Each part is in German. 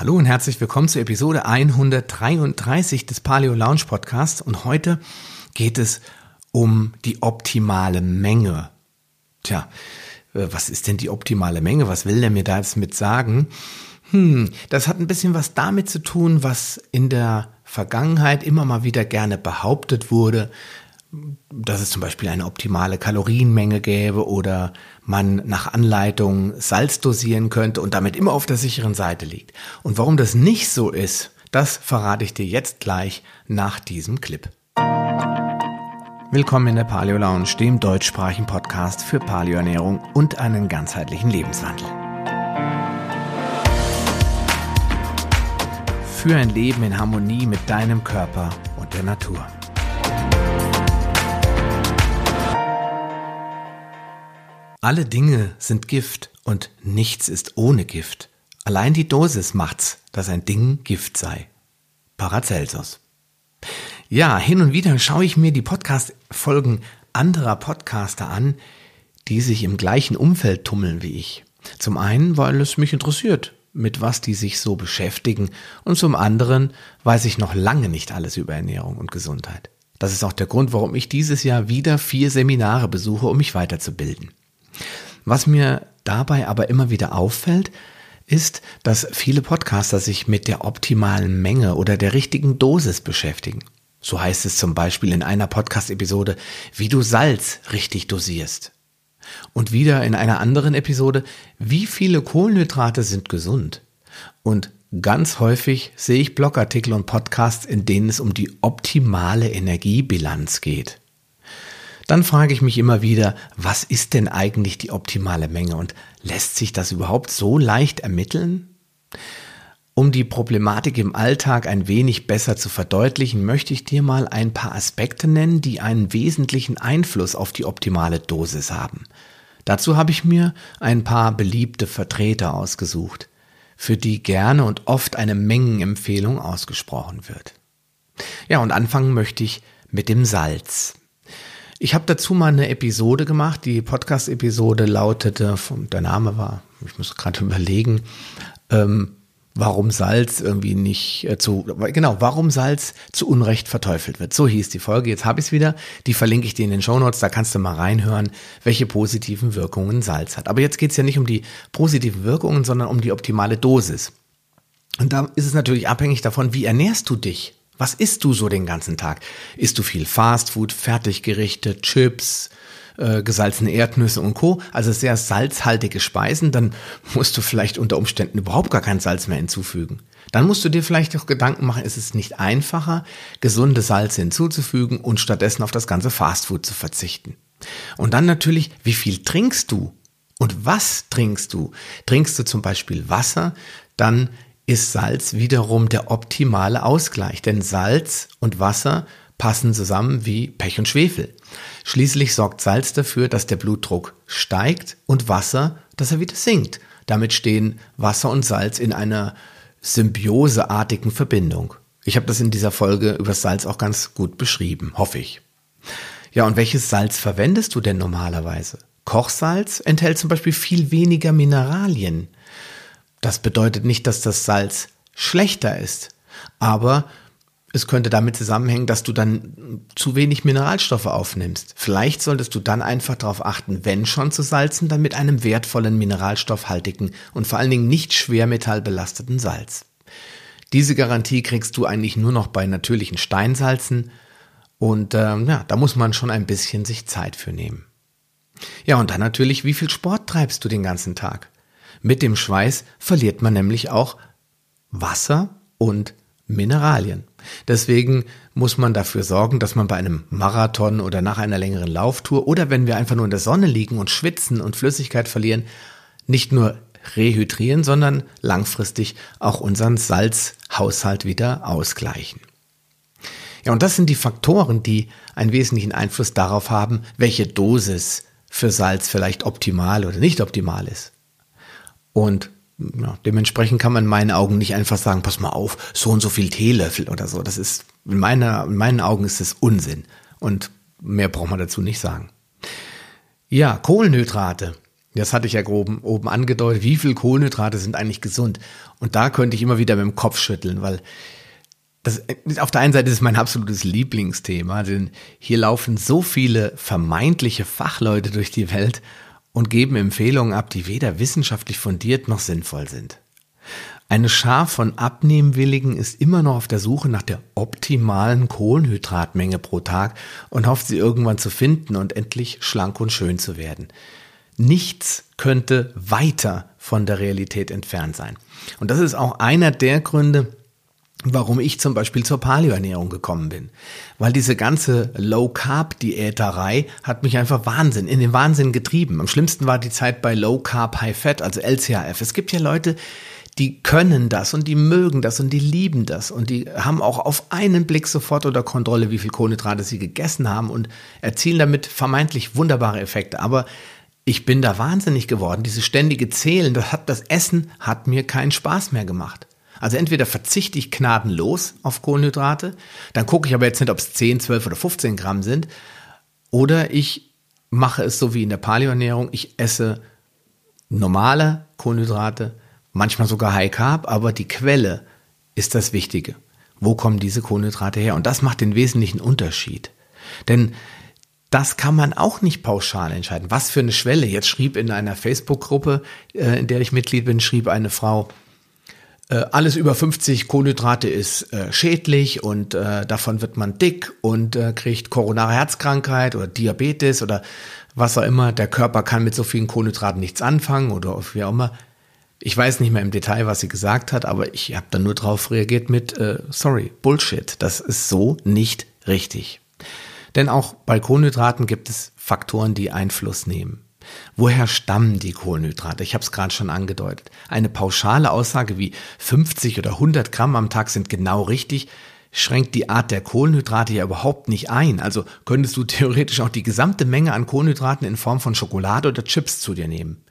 Hallo und herzlich willkommen zur Episode 133 des Paleo Lounge Podcasts und heute geht es um die optimale Menge. Tja, äh, was ist denn die optimale Menge? Was will der mir da jetzt mit sagen? Hm, das hat ein bisschen was damit zu tun, was in der Vergangenheit immer mal wieder gerne behauptet wurde, dass es zum Beispiel eine optimale Kalorienmenge gäbe oder man nach Anleitung Salz dosieren könnte und damit immer auf der sicheren Seite liegt. Und warum das nicht so ist, das verrate ich dir jetzt gleich nach diesem Clip. Willkommen in der Paleo Lounge, dem deutschsprachigen Podcast für Paleoernährung und einen ganzheitlichen Lebenswandel. Für ein Leben in Harmonie mit deinem Körper und der Natur. Alle Dinge sind Gift und nichts ist ohne Gift. Allein die Dosis macht's, dass ein Ding Gift sei. Paracelsus. Ja, hin und wieder schaue ich mir die Podcast-Folgen anderer Podcaster an, die sich im gleichen Umfeld tummeln wie ich. Zum einen, weil es mich interessiert, mit was die sich so beschäftigen, und zum anderen weiß ich noch lange nicht alles über Ernährung und Gesundheit. Das ist auch der Grund, warum ich dieses Jahr wieder vier Seminare besuche, um mich weiterzubilden. Was mir dabei aber immer wieder auffällt, ist, dass viele Podcaster sich mit der optimalen Menge oder der richtigen Dosis beschäftigen. So heißt es zum Beispiel in einer Podcast-Episode, wie du Salz richtig dosierst. Und wieder in einer anderen Episode, wie viele Kohlenhydrate sind gesund. Und ganz häufig sehe ich Blogartikel und Podcasts, in denen es um die optimale Energiebilanz geht dann frage ich mich immer wieder, was ist denn eigentlich die optimale Menge und lässt sich das überhaupt so leicht ermitteln? Um die Problematik im Alltag ein wenig besser zu verdeutlichen, möchte ich dir mal ein paar Aspekte nennen, die einen wesentlichen Einfluss auf die optimale Dosis haben. Dazu habe ich mir ein paar beliebte Vertreter ausgesucht, für die gerne und oft eine Mengenempfehlung ausgesprochen wird. Ja, und anfangen möchte ich mit dem Salz. Ich habe dazu mal eine Episode gemacht. Die Podcast-Episode lautete, der Name war, ich muss gerade überlegen, ähm, warum Salz irgendwie nicht äh, zu, genau, warum Salz zu Unrecht verteufelt wird. So hieß die Folge. Jetzt habe ich es wieder. Die verlinke ich dir in den Shownotes. Da kannst du mal reinhören, welche positiven Wirkungen Salz hat. Aber jetzt geht es ja nicht um die positiven Wirkungen, sondern um die optimale Dosis. Und da ist es natürlich abhängig davon, wie ernährst du dich? Was isst du so den ganzen Tag? Isst du viel Fastfood, Fertiggerichte, Chips, äh, gesalzene Erdnüsse und Co., also sehr salzhaltige Speisen, dann musst du vielleicht unter Umständen überhaupt gar kein Salz mehr hinzufügen. Dann musst du dir vielleicht auch Gedanken machen, ist es nicht einfacher, gesunde Salze hinzuzufügen und stattdessen auf das ganze Fastfood zu verzichten. Und dann natürlich, wie viel trinkst du? Und was trinkst du? Trinkst du zum Beispiel Wasser, dann ist Salz wiederum der optimale Ausgleich, denn Salz und Wasser passen zusammen wie Pech und Schwefel. Schließlich sorgt Salz dafür, dass der Blutdruck steigt und Wasser, dass er wieder sinkt. Damit stehen Wasser und Salz in einer symbioseartigen Verbindung. Ich habe das in dieser Folge über Salz auch ganz gut beschrieben, hoffe ich. Ja, und welches Salz verwendest du denn normalerweise? Kochsalz enthält zum Beispiel viel weniger Mineralien. Das bedeutet nicht, dass das Salz schlechter ist, aber es könnte damit zusammenhängen, dass du dann zu wenig Mineralstoffe aufnimmst. Vielleicht solltest du dann einfach darauf achten, wenn schon zu salzen, dann mit einem wertvollen mineralstoffhaltigen und vor allen Dingen nicht schwermetallbelasteten Salz. Diese Garantie kriegst du eigentlich nur noch bei natürlichen Steinsalzen und ähm, ja, da muss man schon ein bisschen sich Zeit für nehmen. Ja, und dann natürlich, wie viel Sport treibst du den ganzen Tag? Mit dem Schweiß verliert man nämlich auch Wasser und Mineralien. Deswegen muss man dafür sorgen, dass man bei einem Marathon oder nach einer längeren Lauftour oder wenn wir einfach nur in der Sonne liegen und schwitzen und Flüssigkeit verlieren, nicht nur rehydrieren, sondern langfristig auch unseren Salzhaushalt wieder ausgleichen. Ja, und das sind die Faktoren, die einen wesentlichen Einfluss darauf haben, welche Dosis für Salz vielleicht optimal oder nicht optimal ist. Und ja, dementsprechend kann man in meinen Augen nicht einfach sagen, pass mal auf, so und so viel Teelöffel oder so. Das ist, in, meiner, in meinen Augen ist das Unsinn. Und mehr braucht man dazu nicht sagen. Ja, Kohlenhydrate. Das hatte ich ja grob oben angedeutet. Wie viel Kohlenhydrate sind eigentlich gesund? Und da könnte ich immer wieder mit dem Kopf schütteln, weil das, auf der einen Seite ist es mein absolutes Lieblingsthema, denn hier laufen so viele vermeintliche Fachleute durch die Welt und geben Empfehlungen ab, die weder wissenschaftlich fundiert noch sinnvoll sind. Eine Schar von Abnehmwilligen ist immer noch auf der Suche nach der optimalen Kohlenhydratmenge pro Tag und hofft sie irgendwann zu finden und endlich schlank und schön zu werden. Nichts könnte weiter von der Realität entfernt sein. Und das ist auch einer der Gründe, warum ich zum Beispiel zur Paleoernährung gekommen bin. Weil diese ganze Low-Carb-Diäterei hat mich einfach Wahnsinn, in den Wahnsinn getrieben. Am schlimmsten war die Zeit bei Low-Carb, High-Fat, also LCHF. Es gibt ja Leute, die können das und die mögen das und die lieben das und die haben auch auf einen Blick sofort unter Kontrolle, wie viel Kohlenhydrate sie gegessen haben und erzielen damit vermeintlich wunderbare Effekte. Aber ich bin da wahnsinnig geworden. Dieses ständige Zählen, das hat das Essen hat mir keinen Spaß mehr gemacht. Also entweder verzichte ich gnadenlos auf Kohlenhydrate, dann gucke ich aber jetzt nicht, ob es 10, 12 oder 15 Gramm sind, oder ich mache es so wie in der Paleoernährung, ich esse normale Kohlenhydrate, manchmal sogar High Carb, aber die Quelle ist das Wichtige. Wo kommen diese Kohlenhydrate her? Und das macht den wesentlichen Unterschied. Denn das kann man auch nicht pauschal entscheiden. Was für eine Schwelle. Jetzt schrieb in einer Facebook-Gruppe, äh, in der ich Mitglied bin, schrieb eine Frau, alles über 50 Kohlenhydrate ist äh, schädlich und äh, davon wird man dick und äh, kriegt koronare Herzkrankheit oder Diabetes oder was auch immer. Der Körper kann mit so vielen Kohlenhydraten nichts anfangen oder wie auch immer. Ich weiß nicht mehr im Detail, was sie gesagt hat, aber ich habe dann nur darauf reagiert mit, äh, sorry, Bullshit. Das ist so nicht richtig. Denn auch bei Kohlenhydraten gibt es Faktoren, die Einfluss nehmen. Woher stammen die Kohlenhydrate? Ich habe es gerade schon angedeutet. Eine pauschale Aussage wie 50 oder 100 Gramm am Tag sind genau richtig, schränkt die Art der Kohlenhydrate ja überhaupt nicht ein. Also könntest du theoretisch auch die gesamte Menge an Kohlenhydraten in Form von Schokolade oder Chips zu dir nehmen.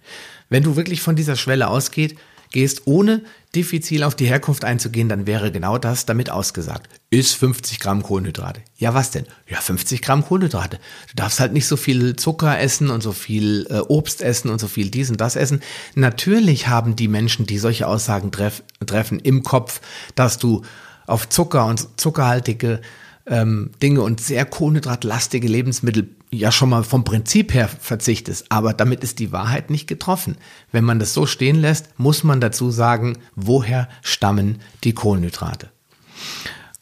Wenn du wirklich von dieser Schwelle ausgeht, gehst, ohne diffizil auf die Herkunft einzugehen, dann wäre genau das damit ausgesagt. Ist 50 Gramm Kohlenhydrate. Ja, was denn? Ja, 50 Gramm Kohlenhydrate. Du darfst halt nicht so viel Zucker essen und so viel äh, Obst essen und so viel dies und das essen. Natürlich haben die Menschen, die solche Aussagen treff, treffen, im Kopf, dass du auf Zucker und zuckerhaltige ähm, Dinge und sehr kohlenhydratlastige Lebensmittel ja schon mal vom Prinzip her verzichtest, aber damit ist die Wahrheit nicht getroffen. Wenn man das so stehen lässt, muss man dazu sagen, woher stammen die Kohlenhydrate.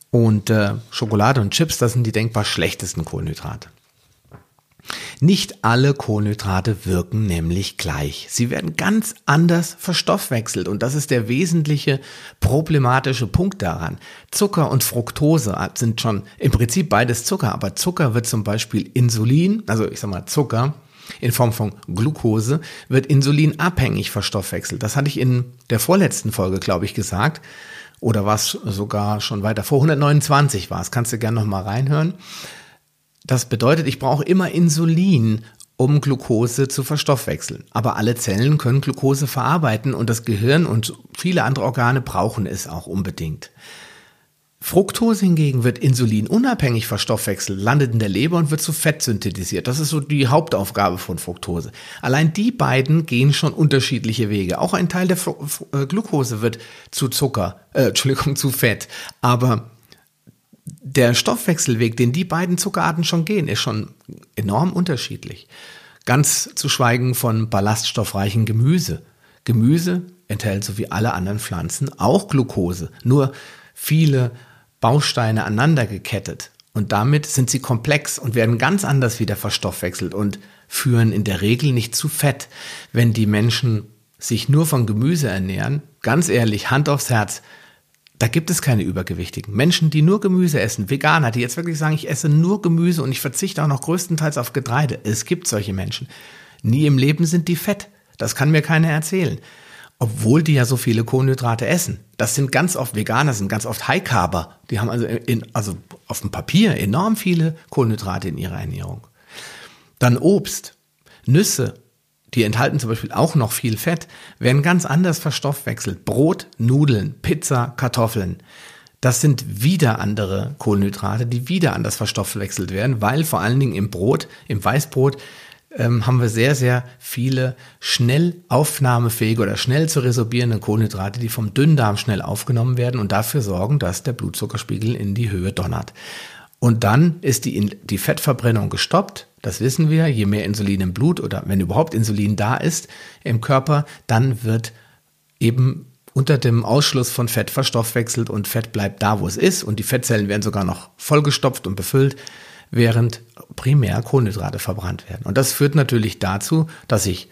Und äh, Schokolade und Chips, das sind die denkbar schlechtesten Kohlenhydrate. Nicht alle Kohlenhydrate wirken nämlich gleich. Sie werden ganz anders verstoffwechselt und das ist der wesentliche problematische Punkt daran. Zucker und Fructose sind schon im Prinzip beides Zucker, aber Zucker wird zum Beispiel Insulin, also ich sag mal Zucker, in Form von Glucose wird Insulin abhängig verstoffwechselt. Das hatte ich in der vorletzten Folge, glaube ich, gesagt. Oder was sogar schon weiter vor 129 war es. Kannst du gerne noch mal reinhören. Das bedeutet, ich brauche immer Insulin, um Glucose zu verstoffwechseln. Aber alle Zellen können Glucose verarbeiten und das Gehirn und viele andere Organe brauchen es auch unbedingt. Fructose hingegen wird insulinunabhängig verstoffwechselt, landet in der Leber und wird zu Fett synthetisiert. Das ist so die Hauptaufgabe von Fructose. Allein die beiden gehen schon unterschiedliche Wege. Auch ein Teil der Fru äh, Glucose wird zu Zucker, äh, Entschuldigung, zu Fett. Aber der Stoffwechselweg, den die beiden Zuckerarten schon gehen, ist schon enorm unterschiedlich. Ganz zu schweigen von ballaststoffreichen Gemüse. Gemüse enthält so wie alle anderen Pflanzen auch Glucose, nur viele Bausteine aneinander gekettet. Und damit sind sie komplex und werden ganz anders wieder verstoffwechselt und führen in der Regel nicht zu Fett. Wenn die Menschen sich nur von Gemüse ernähren, ganz ehrlich, Hand aufs Herz, da gibt es keine Übergewichtigen. Menschen, die nur Gemüse essen, Veganer, die jetzt wirklich sagen, ich esse nur Gemüse und ich verzichte auch noch größtenteils auf Getreide. Es gibt solche Menschen. Nie im Leben sind die fett. Das kann mir keiner erzählen. Obwohl die ja so viele Kohlenhydrate essen. Das sind ganz oft Veganer, sind ganz oft High-Carber. Die haben also, in, also auf dem Papier enorm viele Kohlenhydrate in ihrer Ernährung. Dann Obst, Nüsse, die enthalten zum Beispiel auch noch viel Fett, werden ganz anders verstoffwechselt. Brot, Nudeln, Pizza, Kartoffeln. Das sind wieder andere Kohlenhydrate, die wieder anders verstoffwechselt werden, weil vor allen Dingen im Brot, im Weißbrot, ähm, haben wir sehr, sehr viele schnell aufnahmefähige oder schnell zu resorbierende Kohlenhydrate, die vom Dünndarm schnell aufgenommen werden und dafür sorgen, dass der Blutzuckerspiegel in die Höhe donnert. Und dann ist die, die Fettverbrennung gestoppt. Das wissen wir. Je mehr Insulin im Blut oder wenn überhaupt Insulin da ist im Körper, dann wird eben unter dem Ausschluss von Fett verstoffwechselt und Fett bleibt da, wo es ist und die Fettzellen werden sogar noch vollgestopft und befüllt, während primär Kohlenhydrate verbrannt werden. Und das führt natürlich dazu, dass ich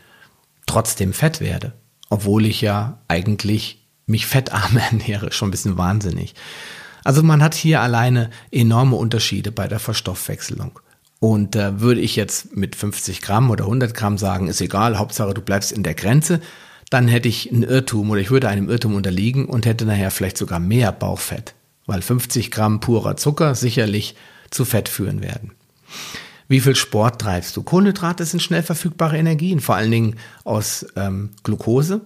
trotzdem fett werde, obwohl ich ja eigentlich mich fettarm ernähre. Schon ein bisschen wahnsinnig. Also man hat hier alleine enorme Unterschiede bei der Verstoffwechselung. Und äh, würde ich jetzt mit 50 Gramm oder 100 Gramm sagen, ist egal, Hauptsache du bleibst in der Grenze, dann hätte ich einen Irrtum oder ich würde einem Irrtum unterliegen und hätte nachher vielleicht sogar mehr Bauchfett, weil 50 Gramm purer Zucker sicherlich zu Fett führen werden. Wie viel Sport treibst du? Kohlenhydrate sind schnell verfügbare Energien, vor allen Dingen aus ähm, Glucose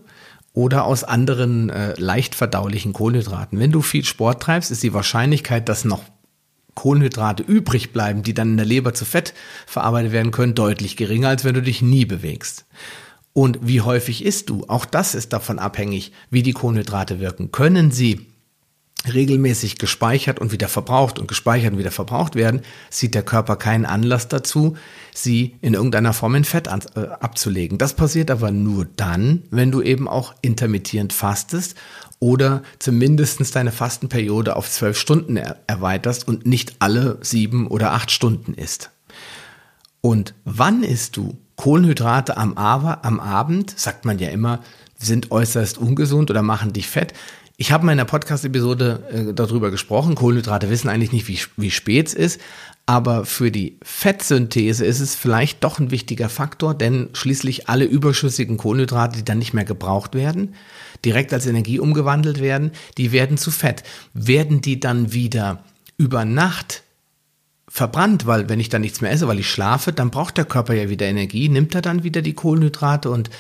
oder aus anderen äh, leicht verdaulichen Kohlenhydraten. Wenn du viel Sport treibst, ist die Wahrscheinlichkeit, dass noch Kohlenhydrate übrig bleiben, die dann in der Leber zu Fett verarbeitet werden können, deutlich geringer, als wenn du dich nie bewegst. Und wie häufig isst du? Auch das ist davon abhängig, wie die Kohlenhydrate wirken. Können sie regelmäßig gespeichert und wieder verbraucht und gespeichert und wieder verbraucht werden, sieht der Körper keinen Anlass dazu, sie in irgendeiner Form in Fett an, äh, abzulegen. Das passiert aber nur dann, wenn du eben auch intermittierend fastest oder zumindest deine Fastenperiode auf zwölf Stunden er erweiterst und nicht alle sieben oder acht Stunden isst. Und wann isst du? Kohlenhydrate am, am Abend, sagt man ja immer, sind äußerst ungesund oder machen dich fett. Ich habe in meiner Podcast-Episode äh, darüber gesprochen. Kohlenhydrate wissen eigentlich nicht, wie, wie spät es ist. Aber für die Fettsynthese ist es vielleicht doch ein wichtiger Faktor, denn schließlich alle überschüssigen Kohlenhydrate, die dann nicht mehr gebraucht werden, direkt als Energie umgewandelt werden, die werden zu Fett. Werden die dann wieder über Nacht verbrannt, weil wenn ich dann nichts mehr esse, weil ich schlafe, dann braucht der Körper ja wieder Energie, nimmt er dann wieder die Kohlenhydrate und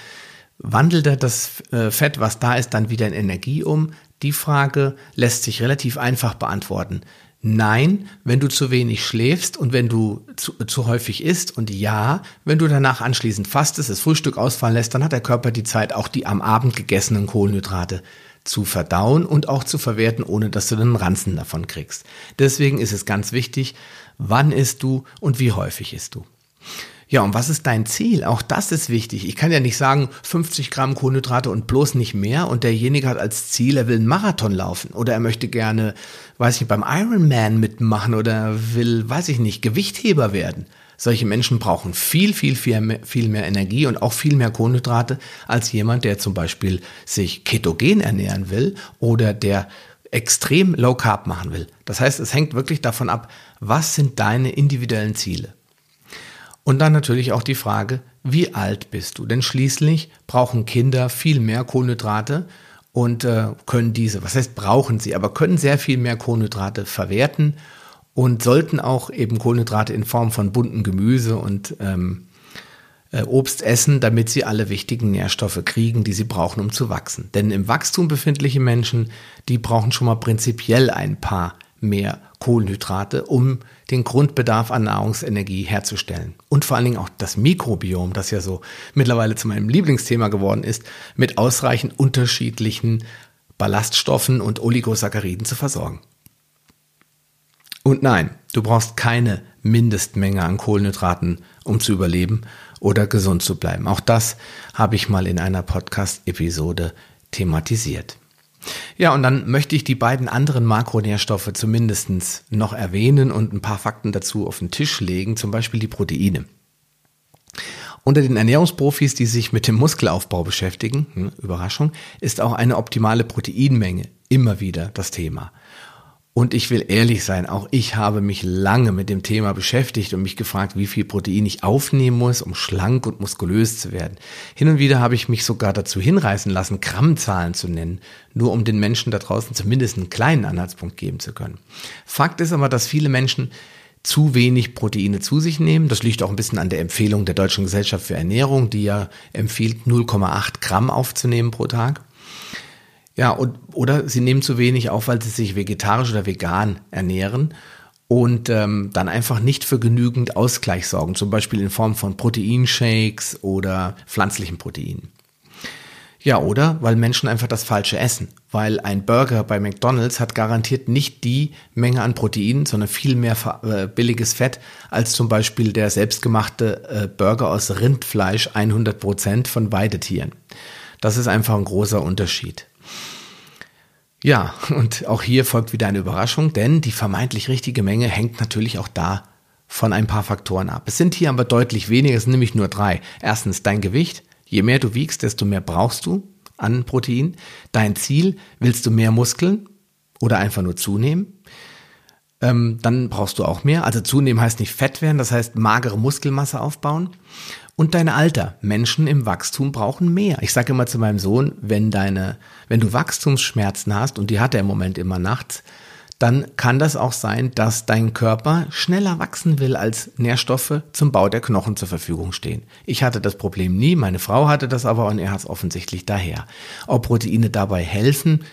wandelt er das äh, Fett, was da ist, dann wieder in Energie um? Die Frage lässt sich relativ einfach beantworten. Nein, wenn du zu wenig schläfst und wenn du zu, zu häufig isst und ja, wenn du danach anschließend fastest, das Frühstück ausfallen lässt, dann hat der Körper die Zeit, auch die am Abend gegessenen Kohlenhydrate zu verdauen und auch zu verwerten, ohne dass du einen Ranzen davon kriegst. Deswegen ist es ganz wichtig, wann isst du und wie häufig isst du. Ja, und was ist dein Ziel? Auch das ist wichtig. Ich kann ja nicht sagen, 50 Gramm Kohlenhydrate und bloß nicht mehr und derjenige hat als Ziel, er will einen Marathon laufen oder er möchte gerne, weiß ich nicht, beim Ironman mitmachen oder will, weiß ich nicht, Gewichtheber werden. Solche Menschen brauchen viel, viel, viel viel mehr Energie und auch viel mehr Kohlenhydrate als jemand, der zum Beispiel sich ketogen ernähren will oder der extrem low carb machen will. Das heißt, es hängt wirklich davon ab, was sind deine individuellen Ziele. Und dann natürlich auch die Frage, wie alt bist du? Denn schließlich brauchen Kinder viel mehr Kohlenhydrate und äh, können diese, was heißt brauchen sie, aber können sehr viel mehr Kohlenhydrate verwerten und sollten auch eben Kohlenhydrate in Form von bunten Gemüse und ähm, äh, Obst essen, damit sie alle wichtigen Nährstoffe kriegen, die sie brauchen, um zu wachsen. Denn im Wachstum befindliche Menschen, die brauchen schon mal prinzipiell ein paar mehr Kohlenhydrate, um den Grundbedarf an Nahrungsenergie herzustellen. Und vor allen Dingen auch das Mikrobiom, das ja so mittlerweile zu meinem Lieblingsthema geworden ist, mit ausreichend unterschiedlichen Ballaststoffen und Oligosacchariden zu versorgen. Und nein, du brauchst keine Mindestmenge an Kohlenhydraten, um zu überleben oder gesund zu bleiben. Auch das habe ich mal in einer Podcast-Episode thematisiert. Ja, und dann möchte ich die beiden anderen Makronährstoffe zumindest noch erwähnen und ein paar Fakten dazu auf den Tisch legen, zum Beispiel die Proteine. Unter den Ernährungsprofis, die sich mit dem Muskelaufbau beschäftigen, hm, Überraschung, ist auch eine optimale Proteinmenge immer wieder das Thema. Und ich will ehrlich sein, auch ich habe mich lange mit dem Thema beschäftigt und mich gefragt, wie viel Protein ich aufnehmen muss, um schlank und muskulös zu werden. Hin und wieder habe ich mich sogar dazu hinreißen lassen, Grammzahlen zu nennen, nur um den Menschen da draußen zumindest einen kleinen Anhaltspunkt geben zu können. Fakt ist aber, dass viele Menschen zu wenig Proteine zu sich nehmen. Das liegt auch ein bisschen an der Empfehlung der Deutschen Gesellschaft für Ernährung, die ja empfiehlt, 0,8 Gramm aufzunehmen pro Tag. Ja, und, oder sie nehmen zu wenig auf, weil sie sich vegetarisch oder vegan ernähren. und ähm, dann einfach nicht für genügend Ausgleich sorgen, zum Beispiel in Form von Proteinshakes oder pflanzlichen Proteinen. Ja, oder weil Menschen einfach das Falsche essen. Weil ein Burger bei McDonald's hat garantiert nicht die Menge an Proteinen, sondern viel mehr äh, billiges Fett als zum Beispiel der selbstgemachte äh, Burger aus Rindfleisch 100 Prozent von Weidetieren. Das ist einfach ein großer Unterschied. Ja, und auch hier folgt wieder eine Überraschung, denn die vermeintlich richtige Menge hängt natürlich auch da von ein paar Faktoren ab. Es sind hier aber deutlich weniger, es sind nämlich nur drei. Erstens dein Gewicht, Je mehr du wiegst, desto mehr brauchst du an Protein. Dein Ziel, willst du mehr Muskeln oder einfach nur zunehmen? Ähm, dann brauchst du auch mehr. Also zunehmen heißt nicht fett werden, das heißt magere Muskelmasse aufbauen. Und dein Alter. Menschen im Wachstum brauchen mehr. Ich sage immer zu meinem Sohn, wenn deine, wenn du Wachstumsschmerzen hast, und die hat er im Moment immer nachts, dann kann das auch sein, dass dein Körper schneller wachsen will, als Nährstoffe zum Bau der Knochen zur Verfügung stehen. Ich hatte das Problem nie, meine Frau hatte das aber und er hat es offensichtlich daher. Ob Proteine dabei helfen,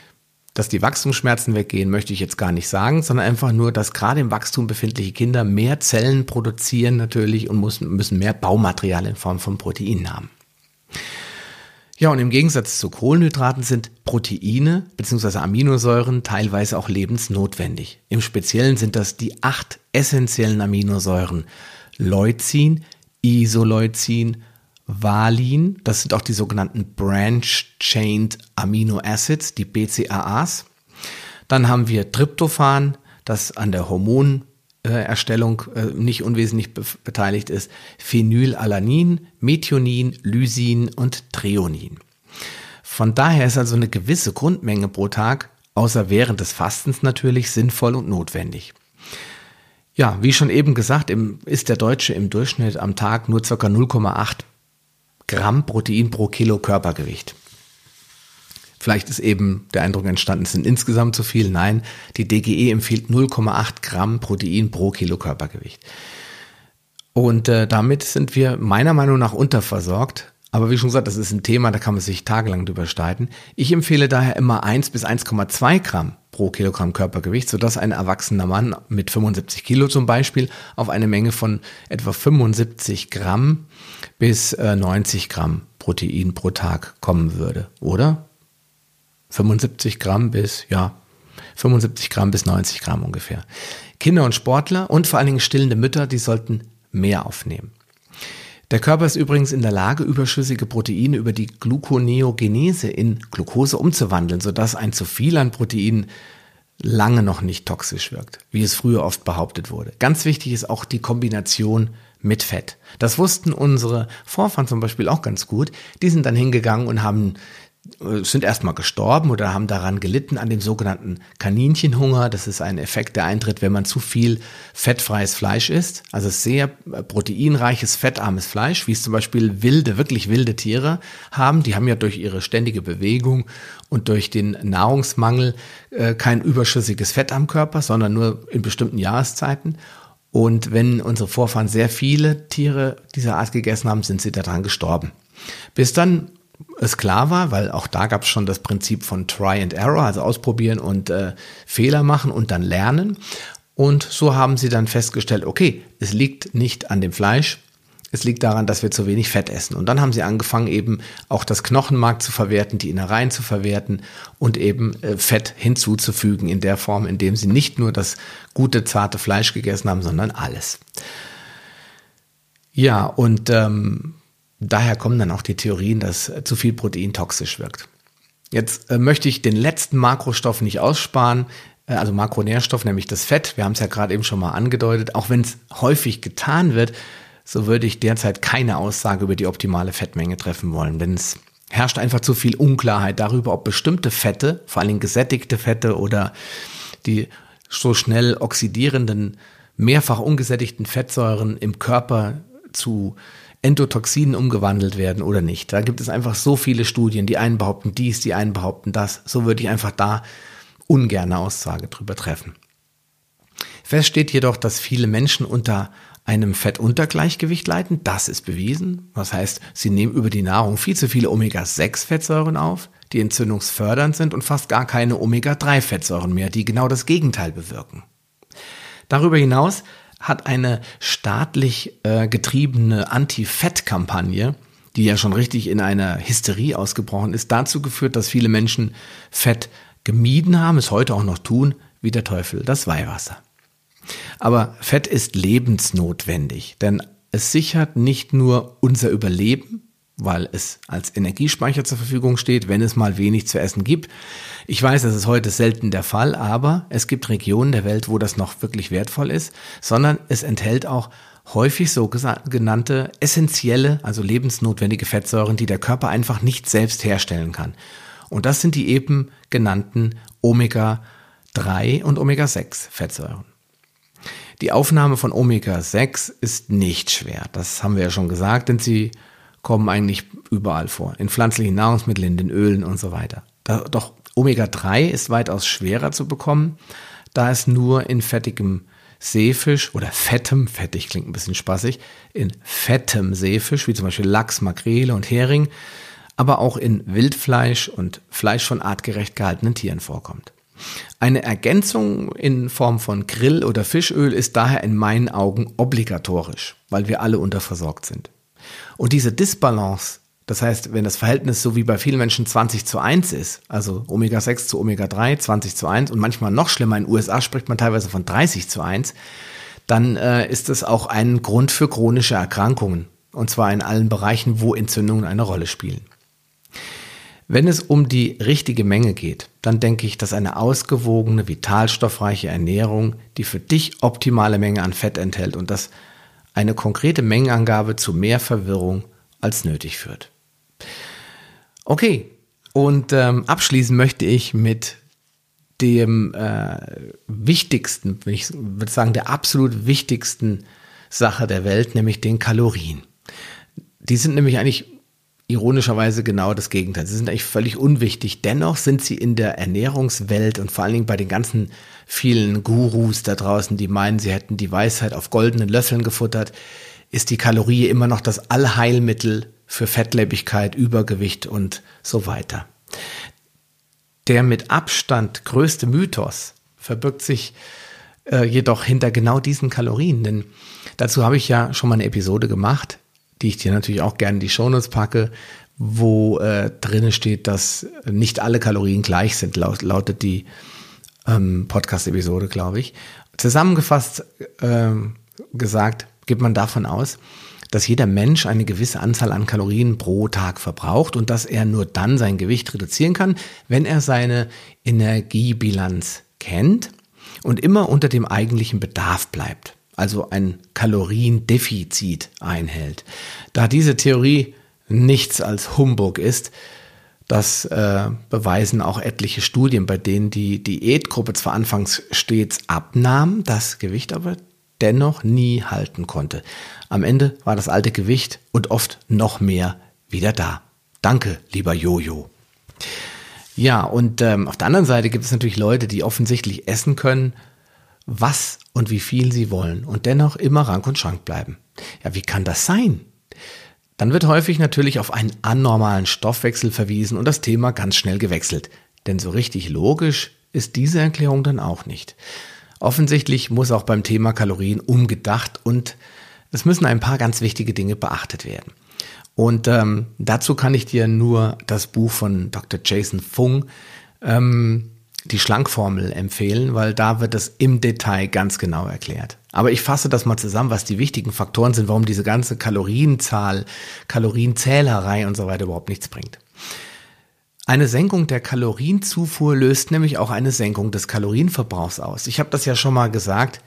dass die Wachstumsschmerzen weggehen, möchte ich jetzt gar nicht sagen, sondern einfach nur, dass gerade im Wachstum befindliche Kinder mehr Zellen produzieren natürlich und müssen mehr Baumaterial in Form von Proteinen haben. Ja, und im Gegensatz zu Kohlenhydraten sind Proteine bzw. Aminosäuren teilweise auch lebensnotwendig. Im Speziellen sind das die acht essentiellen Aminosäuren. Leucin, Isoleucin, Valin, das sind auch die sogenannten Branch-Chained Amino Acids, die BCAAs. Dann haben wir Tryptophan, das an der Hormon Erstellung äh, nicht unwesentlich be beteiligt ist, Phenylalanin, Methionin, Lysin und Treonin. Von daher ist also eine gewisse Grundmenge pro Tag, außer während des Fastens natürlich, sinnvoll und notwendig. Ja, wie schon eben gesagt, ist der Deutsche im Durchschnitt am Tag nur ca. 0,8 Gramm Protein pro Kilo Körpergewicht. Vielleicht ist eben der Eindruck entstanden, es sind insgesamt zu viel. Nein, die DGE empfiehlt 0,8 Gramm Protein pro Kilo Körpergewicht. Und äh, damit sind wir meiner Meinung nach unterversorgt. Aber wie schon gesagt, das ist ein Thema, da kann man sich tagelang drüber streiten. Ich empfehle daher immer 1 bis 1,2 Gramm pro Kilogramm Körpergewicht, sodass ein erwachsener Mann mit 75 Kilo zum Beispiel auf eine Menge von etwa 75 Gramm bis äh, 90 Gramm Protein pro Tag kommen würde, oder? 75 Gramm bis, ja, 75 Gramm bis 90 Gramm ungefähr. Kinder und Sportler und vor allen Dingen stillende Mütter, die sollten mehr aufnehmen. Der Körper ist übrigens in der Lage, überschüssige Proteine über die Gluconeogenese in Glucose umzuwandeln, sodass ein zu viel an Proteinen lange noch nicht toxisch wirkt, wie es früher oft behauptet wurde. Ganz wichtig ist auch die Kombination mit Fett. Das wussten unsere Vorfahren zum Beispiel auch ganz gut. Die sind dann hingegangen und haben äh, sind erstmal gestorben oder haben daran gelitten an dem sogenannten Kaninchenhunger. Das ist ein Effekt, der eintritt, wenn man zu viel fettfreies Fleisch isst. Also sehr äh, proteinreiches, fettarmes Fleisch, wie es zum Beispiel wilde, wirklich wilde Tiere haben. Die haben ja durch ihre ständige Bewegung und durch den Nahrungsmangel äh, kein überschüssiges Fett am Körper, sondern nur in bestimmten Jahreszeiten. Und wenn unsere Vorfahren sehr viele Tiere dieser Art gegessen haben, sind sie daran gestorben. Bis dann es klar war, weil auch da gab es schon das Prinzip von Try and Error, also ausprobieren und äh, Fehler machen und dann lernen. Und so haben sie dann festgestellt, okay, es liegt nicht an dem Fleisch, es liegt daran, dass wir zu wenig Fett essen. Und dann haben sie angefangen, eben auch das Knochenmark zu verwerten, die Innereien zu verwerten und eben äh, Fett hinzuzufügen in der Form, in dem sie nicht nur das gute, zarte Fleisch gegessen haben, sondern alles. Ja, und ähm, Daher kommen dann auch die Theorien, dass zu viel Protein toxisch wirkt. Jetzt äh, möchte ich den letzten Makrostoff nicht aussparen, äh, also Makronährstoff, nämlich das Fett. Wir haben es ja gerade eben schon mal angedeutet. Auch wenn es häufig getan wird, so würde ich derzeit keine Aussage über die optimale Fettmenge treffen wollen, denn es herrscht einfach zu viel Unklarheit darüber, ob bestimmte Fette, vor allem gesättigte Fette oder die so schnell oxidierenden, mehrfach ungesättigten Fettsäuren im Körper zu Endotoxinen umgewandelt werden oder nicht. Da gibt es einfach so viele Studien, die einen behaupten dies, die einen behaupten das. So würde ich einfach da ungern eine Aussage drüber treffen. Fest steht jedoch, dass viele Menschen unter einem Fettuntergleichgewicht leiden. Das ist bewiesen. Das heißt, sie nehmen über die Nahrung viel zu viele Omega-6-Fettsäuren auf, die entzündungsfördernd sind und fast gar keine Omega-3-Fettsäuren mehr, die genau das Gegenteil bewirken. Darüber hinaus hat eine staatlich äh, getriebene Anti-Fett-Kampagne, die ja schon richtig in einer Hysterie ausgebrochen ist, dazu geführt, dass viele Menschen Fett gemieden haben, es heute auch noch tun, wie der Teufel das Weihwasser. Aber Fett ist lebensnotwendig, denn es sichert nicht nur unser Überleben, weil es als Energiespeicher zur Verfügung steht, wenn es mal wenig zu essen gibt. Ich weiß, das ist heute selten der Fall, aber es gibt Regionen der Welt, wo das noch wirklich wertvoll ist, sondern es enthält auch häufig so genannte essentielle, also lebensnotwendige Fettsäuren, die der Körper einfach nicht selbst herstellen kann. Und das sind die eben genannten Omega-3 und Omega-6 Fettsäuren. Die Aufnahme von Omega-6 ist nicht schwer. Das haben wir ja schon gesagt, denn sie kommen eigentlich überall vor. In pflanzlichen Nahrungsmitteln, in den Ölen und so weiter. Doch Omega-3 ist weitaus schwerer zu bekommen, da es nur in fettigem Seefisch oder fettem, fettig klingt ein bisschen spaßig, in fettem Seefisch, wie zum Beispiel Lachs, Makrele und Hering, aber auch in Wildfleisch und Fleisch von artgerecht gehaltenen Tieren vorkommt. Eine Ergänzung in Form von Grill- oder Fischöl ist daher in meinen Augen obligatorisch, weil wir alle unterversorgt sind. Und diese Disbalance, das heißt, wenn das Verhältnis so wie bei vielen Menschen 20 zu 1 ist, also Omega-6 zu Omega-3, 20 zu 1 und manchmal noch schlimmer, in den USA spricht man teilweise von 30 zu 1, dann äh, ist es auch ein Grund für chronische Erkrankungen. Und zwar in allen Bereichen, wo Entzündungen eine Rolle spielen. Wenn es um die richtige Menge geht, dann denke ich, dass eine ausgewogene, vitalstoffreiche Ernährung die für dich optimale Menge an Fett enthält und dass eine konkrete Mengenangabe zu mehr Verwirrung als nötig führt. Okay, und ähm, abschließen möchte ich mit dem äh, wichtigsten, ich würde sagen, der absolut wichtigsten Sache der Welt, nämlich den Kalorien. Die sind nämlich eigentlich ironischerweise genau das Gegenteil. Sie sind eigentlich völlig unwichtig. Dennoch sind sie in der Ernährungswelt und vor allen Dingen bei den ganzen vielen Gurus da draußen, die meinen, sie hätten die Weisheit auf goldenen Löffeln gefuttert, ist die Kalorie immer noch das Allheilmittel für Fettleibigkeit, Übergewicht und so weiter. Der mit Abstand größte Mythos verbirgt sich äh, jedoch hinter genau diesen Kalorien, denn dazu habe ich ja schon mal eine Episode gemacht die ich dir natürlich auch gerne in die Shownotes packe, wo äh, drin steht, dass nicht alle Kalorien gleich sind, laut, lautet die ähm, Podcast-Episode, glaube ich. Zusammengefasst äh, gesagt, geht man davon aus, dass jeder Mensch eine gewisse Anzahl an Kalorien pro Tag verbraucht und dass er nur dann sein Gewicht reduzieren kann, wenn er seine Energiebilanz kennt und immer unter dem eigentlichen Bedarf bleibt also ein Kaloriendefizit einhält. Da diese Theorie nichts als Humbug ist, das äh, beweisen auch etliche Studien, bei denen die Diätgruppe zwar anfangs stets abnahm, das Gewicht aber dennoch nie halten konnte. Am Ende war das alte Gewicht und oft noch mehr wieder da. Danke, lieber Jojo. Ja, und ähm, auf der anderen Seite gibt es natürlich Leute, die offensichtlich essen können, was und wie viel sie wollen und dennoch immer rank und schrank bleiben. Ja, wie kann das sein? Dann wird häufig natürlich auf einen anormalen Stoffwechsel verwiesen und das Thema ganz schnell gewechselt. Denn so richtig logisch ist diese Erklärung dann auch nicht. Offensichtlich muss auch beim Thema Kalorien umgedacht und es müssen ein paar ganz wichtige Dinge beachtet werden. Und ähm, dazu kann ich dir nur das Buch von Dr. Jason Fung ähm, die Schlankformel empfehlen, weil da wird es im Detail ganz genau erklärt. Aber ich fasse das mal zusammen, was die wichtigen Faktoren sind, warum diese ganze Kalorienzahl, Kalorienzählerei und so weiter überhaupt nichts bringt. Eine Senkung der Kalorienzufuhr löst nämlich auch eine Senkung des Kalorienverbrauchs aus. Ich habe das ja schon mal gesagt,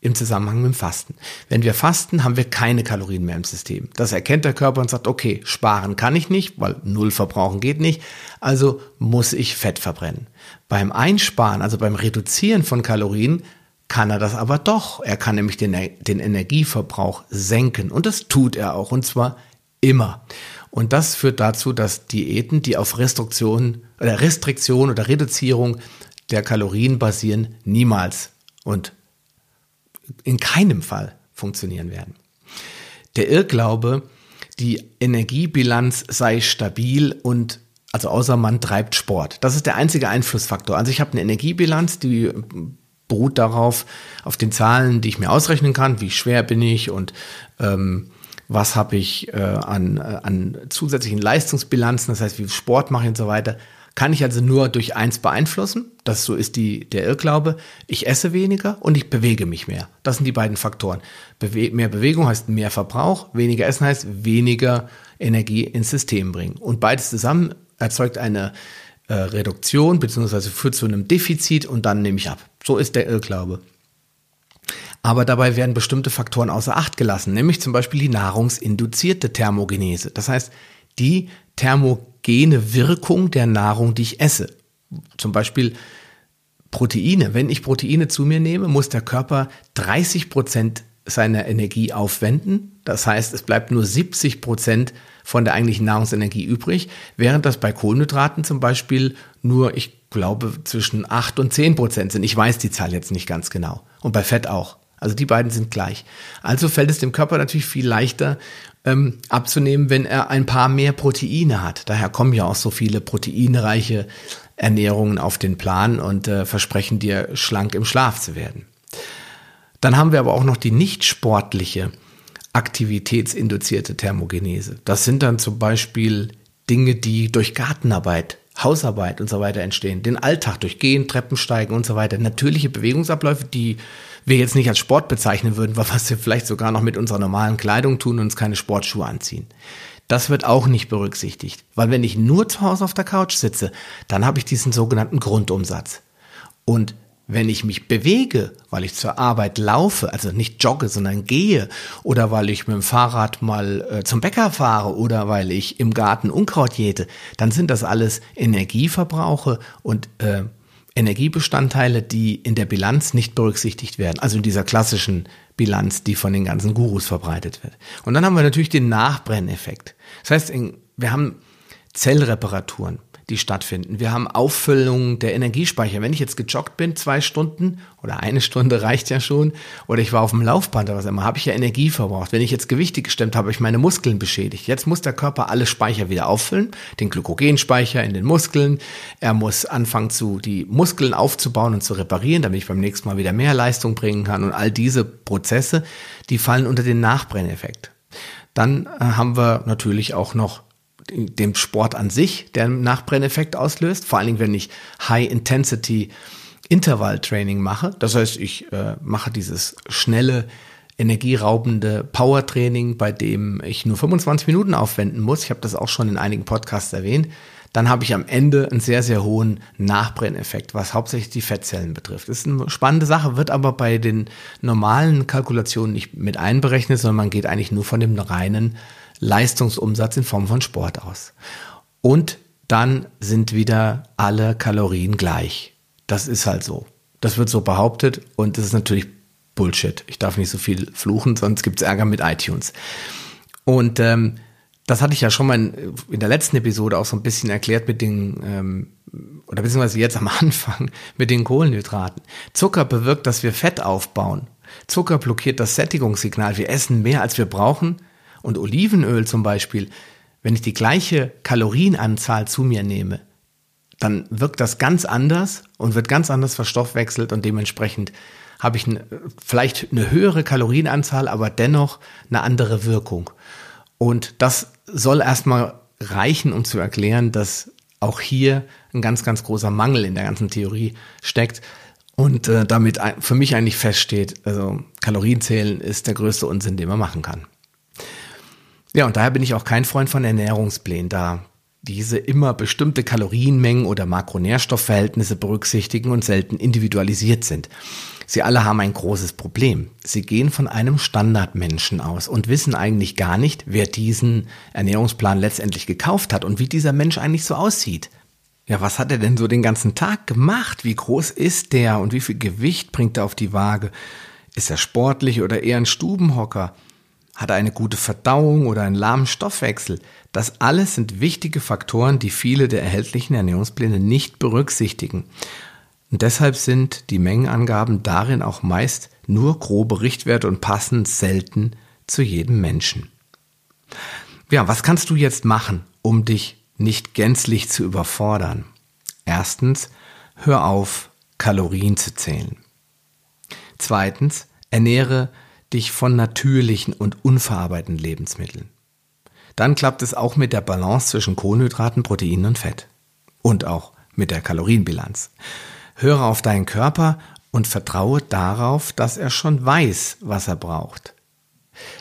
im Zusammenhang mit dem Fasten. Wenn wir fasten, haben wir keine Kalorien mehr im System. Das erkennt der Körper und sagt, okay, sparen kann ich nicht, weil null verbrauchen geht nicht, also muss ich Fett verbrennen. Beim Einsparen, also beim Reduzieren von Kalorien, kann er das aber doch. Er kann nämlich den, den Energieverbrauch senken und das tut er auch und zwar immer. Und das führt dazu, dass Diäten, die auf Restriktion oder Restriktion oder Reduzierung der Kalorien basieren, niemals und in keinem Fall funktionieren werden. Der Irrglaube, die Energiebilanz sei stabil und also außer man treibt Sport. Das ist der einzige Einflussfaktor. Also ich habe eine Energiebilanz, die beruht darauf, auf den Zahlen, die ich mir ausrechnen kann, wie schwer bin ich und ähm, was habe ich äh, an, äh, an zusätzlichen Leistungsbilanzen, das heißt, wie viel Sport mache ich und so weiter, kann ich also nur durch eins beeinflussen. Das so ist die, der Irrglaube. Ich esse weniger und ich bewege mich mehr. Das sind die beiden Faktoren. Bewe mehr Bewegung heißt mehr Verbrauch, weniger Essen heißt weniger Energie ins System bringen. Und beides zusammen erzeugt eine äh, Reduktion beziehungsweise führt zu einem Defizit und dann nehme ich ab. So ist der Irrglaube. Aber dabei werden bestimmte Faktoren außer Acht gelassen, nämlich zum Beispiel die nahrungsinduzierte Thermogenese. Das heißt, die thermogene Wirkung der Nahrung, die ich esse. Zum Beispiel Proteine. Wenn ich Proteine zu mir nehme, muss der Körper 30 Prozent seiner Energie aufwenden. Das heißt, es bleibt nur 70 Prozent von der eigentlichen Nahrungsenergie übrig, während das bei Kohlenhydraten zum Beispiel nur, ich glaube, zwischen 8 und 10 Prozent sind. Ich weiß die Zahl jetzt nicht ganz genau. Und bei Fett auch. Also die beiden sind gleich. Also fällt es dem Körper natürlich viel leichter ähm, abzunehmen, wenn er ein paar mehr Proteine hat. Daher kommen ja auch so viele proteinreiche Ernährungen auf den Plan und äh, versprechen dir, schlank im Schlaf zu werden. Dann haben wir aber auch noch die nicht sportliche aktivitätsinduzierte Thermogenese. Das sind dann zum Beispiel Dinge, die durch Gartenarbeit, Hausarbeit und so weiter entstehen. Den Alltag durch Gehen, Treppensteigen und so weiter. Natürliche Bewegungsabläufe, die wir jetzt nicht als Sport bezeichnen würden, was wir vielleicht sogar noch mit unserer normalen Kleidung tun und uns keine Sportschuhe anziehen. Das wird auch nicht berücksichtigt, weil wenn ich nur zu Hause auf der Couch sitze, dann habe ich diesen sogenannten Grundumsatz. Und wenn ich mich bewege, weil ich zur Arbeit laufe, also nicht jogge, sondern gehe, oder weil ich mit dem Fahrrad mal äh, zum Bäcker fahre oder weil ich im Garten Unkraut jäte, dann sind das alles Energieverbrauche und äh, Energiebestandteile, die in der Bilanz nicht berücksichtigt werden, also in dieser klassischen Bilanz, die von den ganzen Gurus verbreitet wird. Und dann haben wir natürlich den Nachbrenneffekt. Das heißt, wir haben Zellreparaturen die stattfinden. Wir haben Auffüllung der Energiespeicher. Wenn ich jetzt gejoggt bin, zwei Stunden oder eine Stunde reicht ja schon, oder ich war auf dem Laufband oder was immer, habe ich ja Energie verbraucht. Wenn ich jetzt Gewichte gestemmt habe, habe ich meine Muskeln beschädigt. Jetzt muss der Körper alle Speicher wieder auffüllen, den Glykogenspeicher in den Muskeln. Er muss anfangen, zu, die Muskeln aufzubauen und zu reparieren, damit ich beim nächsten Mal wieder mehr Leistung bringen kann. Und all diese Prozesse, die fallen unter den Nachbrenneffekt. Dann äh, haben wir natürlich auch noch dem Sport an sich, der einen Nachbrenneffekt auslöst. Vor allen Dingen, wenn ich High-Intensity Intervall-Training mache. Das heißt, ich äh, mache dieses schnelle, energieraubende Power-Training, bei dem ich nur 25 Minuten aufwenden muss. Ich habe das auch schon in einigen Podcasts erwähnt. Dann habe ich am Ende einen sehr, sehr hohen Nachbrenneffekt, was hauptsächlich die Fettzellen betrifft. Das ist eine spannende Sache, wird aber bei den normalen Kalkulationen nicht mit einberechnet, sondern man geht eigentlich nur von dem reinen Leistungsumsatz in Form von Sport aus. Und dann sind wieder alle Kalorien gleich. Das ist halt so. Das wird so behauptet und das ist natürlich Bullshit. Ich darf nicht so viel fluchen, sonst gibt es Ärger mit iTunes. Und ähm, das hatte ich ja schon mal in, in, der letzten Episode auch so ein bisschen erklärt mit den, ähm, oder beziehungsweise jetzt am Anfang mit den Kohlenhydraten. Zucker bewirkt, dass wir Fett aufbauen. Zucker blockiert das Sättigungssignal. Wir essen mehr, als wir brauchen und Olivenöl zum Beispiel, wenn ich die gleiche Kalorienanzahl zu mir nehme, dann wirkt das ganz anders und wird ganz anders verstoffwechselt und dementsprechend habe ich eine, vielleicht eine höhere Kalorienanzahl, aber dennoch eine andere Wirkung. Und das soll erstmal reichen, um zu erklären, dass auch hier ein ganz, ganz großer Mangel in der ganzen Theorie steckt und äh, damit für mich eigentlich feststeht, also Kalorienzählen ist der größte Unsinn, den man machen kann. Ja, und daher bin ich auch kein Freund von Ernährungsplänen, da diese immer bestimmte Kalorienmengen oder Makronährstoffverhältnisse berücksichtigen und selten individualisiert sind. Sie alle haben ein großes Problem. Sie gehen von einem Standardmenschen aus und wissen eigentlich gar nicht, wer diesen Ernährungsplan letztendlich gekauft hat und wie dieser Mensch eigentlich so aussieht. Ja, was hat er denn so den ganzen Tag gemacht? Wie groß ist der und wie viel Gewicht bringt er auf die Waage? Ist er sportlich oder eher ein Stubenhocker? Hat er eine gute Verdauung oder einen lahmen Stoffwechsel? Das alles sind wichtige Faktoren, die viele der erhältlichen Ernährungspläne nicht berücksichtigen. Und deshalb sind die Mengenangaben darin auch meist nur grobe Richtwerte und passen selten zu jedem Menschen. Ja, was kannst du jetzt machen, um dich nicht gänzlich zu überfordern? Erstens, hör auf, Kalorien zu zählen. Zweitens, ernähre dich von natürlichen und unverarbeiteten Lebensmitteln. Dann klappt es auch mit der Balance zwischen Kohlenhydraten, Proteinen und Fett. Und auch mit der Kalorienbilanz. Höre auf deinen Körper und vertraue darauf, dass er schon weiß, was er braucht.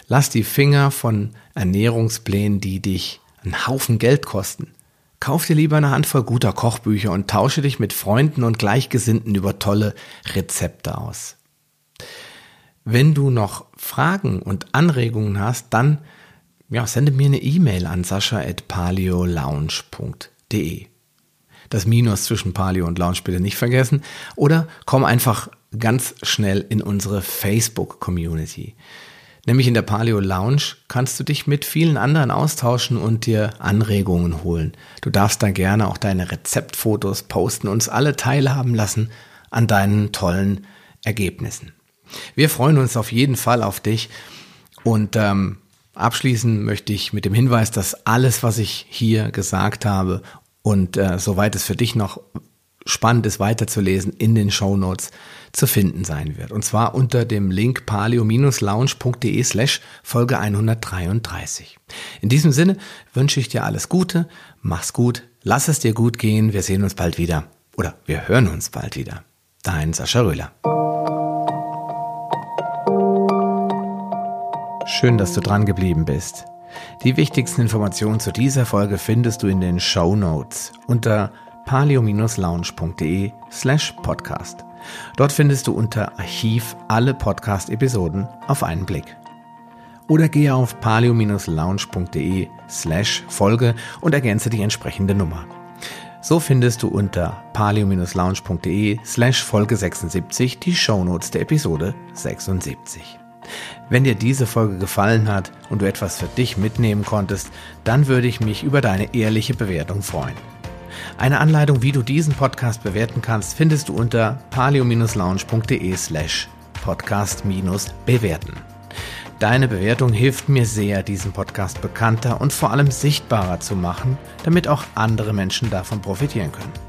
Lass die Finger von Ernährungsplänen, die dich einen Haufen Geld kosten. Kauf dir lieber eine Handvoll guter Kochbücher und tausche dich mit Freunden und Gleichgesinnten über tolle Rezepte aus. Wenn du noch Fragen und Anregungen hast, dann ja, sende mir eine E-Mail an sascha.paleolounge.de. Das Minus zwischen Paleo und Lounge bitte nicht vergessen. Oder komm einfach ganz schnell in unsere Facebook-Community. Nämlich in der Paleo Lounge kannst du dich mit vielen anderen austauschen und dir Anregungen holen. Du darfst da gerne auch deine Rezeptfotos posten, uns alle teilhaben lassen an deinen tollen Ergebnissen. Wir freuen uns auf jeden Fall auf dich und ähm, abschließen möchte ich mit dem Hinweis, dass alles, was ich hier gesagt habe und äh, soweit es für dich noch spannend ist weiterzulesen, in den Show Notes zu finden sein wird. Und zwar unter dem Link paleo-lounge.de slash Folge 133. In diesem Sinne wünsche ich dir alles Gute, mach's gut, lass es dir gut gehen, wir sehen uns bald wieder. Oder wir hören uns bald wieder. Dein Sascha Röhler. Schön, dass du dran geblieben bist. Die wichtigsten Informationen zu dieser Folge findest du in den Show Notes unter palio-lounge.de slash podcast. Dort findest du unter Archiv alle Podcast-Episoden auf einen Blick. Oder gehe auf palio-lounge.de slash Folge und ergänze die entsprechende Nummer. So findest du unter palio-lounge.de slash Folge 76 die Shownotes der Episode 76. Wenn dir diese Folge gefallen hat und du etwas für dich mitnehmen konntest, dann würde ich mich über deine ehrliche Bewertung freuen. Eine Anleitung, wie du diesen Podcast bewerten kannst, findest du unter palio-lounge.de slash podcast-bewerten. Deine Bewertung hilft mir sehr, diesen Podcast bekannter und vor allem sichtbarer zu machen, damit auch andere Menschen davon profitieren können.